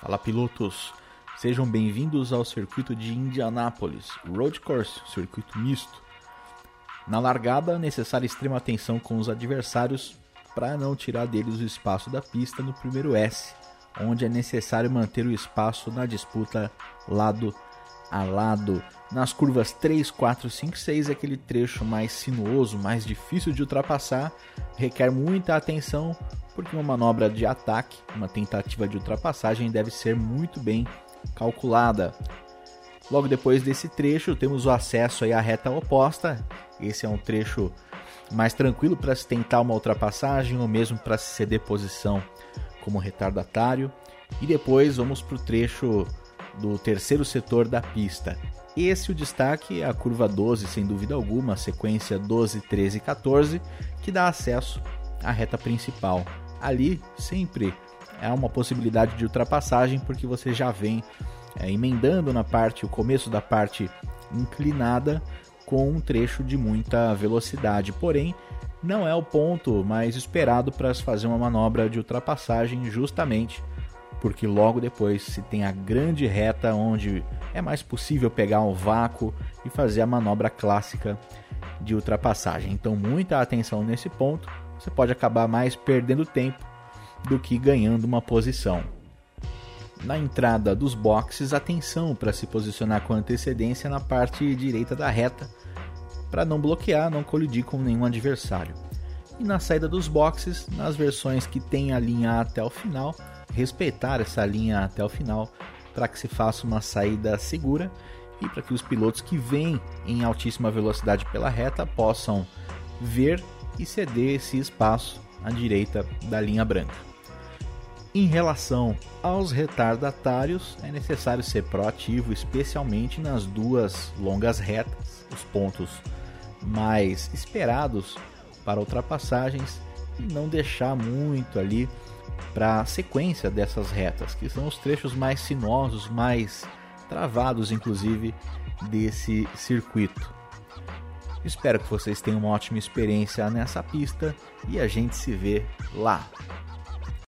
Fala pilotos, sejam bem-vindos ao circuito de Indianápolis, Road Course, circuito misto. Na largada, necessária extrema atenção com os adversários para não tirar deles o espaço da pista no primeiro S, onde é necessário manter o espaço na disputa lado a lado. Nas curvas 3, 4, 5, 6, aquele trecho mais sinuoso, mais difícil de ultrapassar, requer muita atenção porque uma manobra de ataque, uma tentativa de ultrapassagem deve ser muito bem calculada. Logo depois desse trecho, temos o acesso à reta oposta. Esse é um trecho mais tranquilo para se tentar uma ultrapassagem ou mesmo para se ceder posição como retardatário. E depois vamos para o trecho do terceiro setor da pista. Esse o destaque é a curva 12, sem dúvida alguma, a sequência 12, 13 e 14, que dá acesso à reta principal ali sempre é uma possibilidade de ultrapassagem porque você já vem é, emendando na parte, o começo da parte inclinada com um trecho de muita velocidade. Porém, não é o ponto mais esperado para se fazer uma manobra de ultrapassagem, justamente porque logo depois se tem a grande reta onde é mais possível pegar um vácuo e fazer a manobra clássica de ultrapassagem. Então, muita atenção nesse ponto você pode acabar mais perdendo tempo do que ganhando uma posição. Na entrada dos boxes, atenção para se posicionar com antecedência na parte direita da reta, para não bloquear, não colidir com nenhum adversário. E na saída dos boxes, nas versões que tem a linha até o final, respeitar essa linha até o final para que se faça uma saída segura e para que os pilotos que vêm em altíssima velocidade pela reta possam ver e ceder esse espaço à direita da linha branca. Em relação aos retardatários, é necessário ser proativo, especialmente nas duas longas retas, os pontos mais esperados para ultrapassagens, e não deixar muito ali para a sequência dessas retas, que são os trechos mais sinuosos, mais travados, inclusive, desse circuito. Espero que vocês tenham uma ótima experiência nessa pista e a gente se vê lá.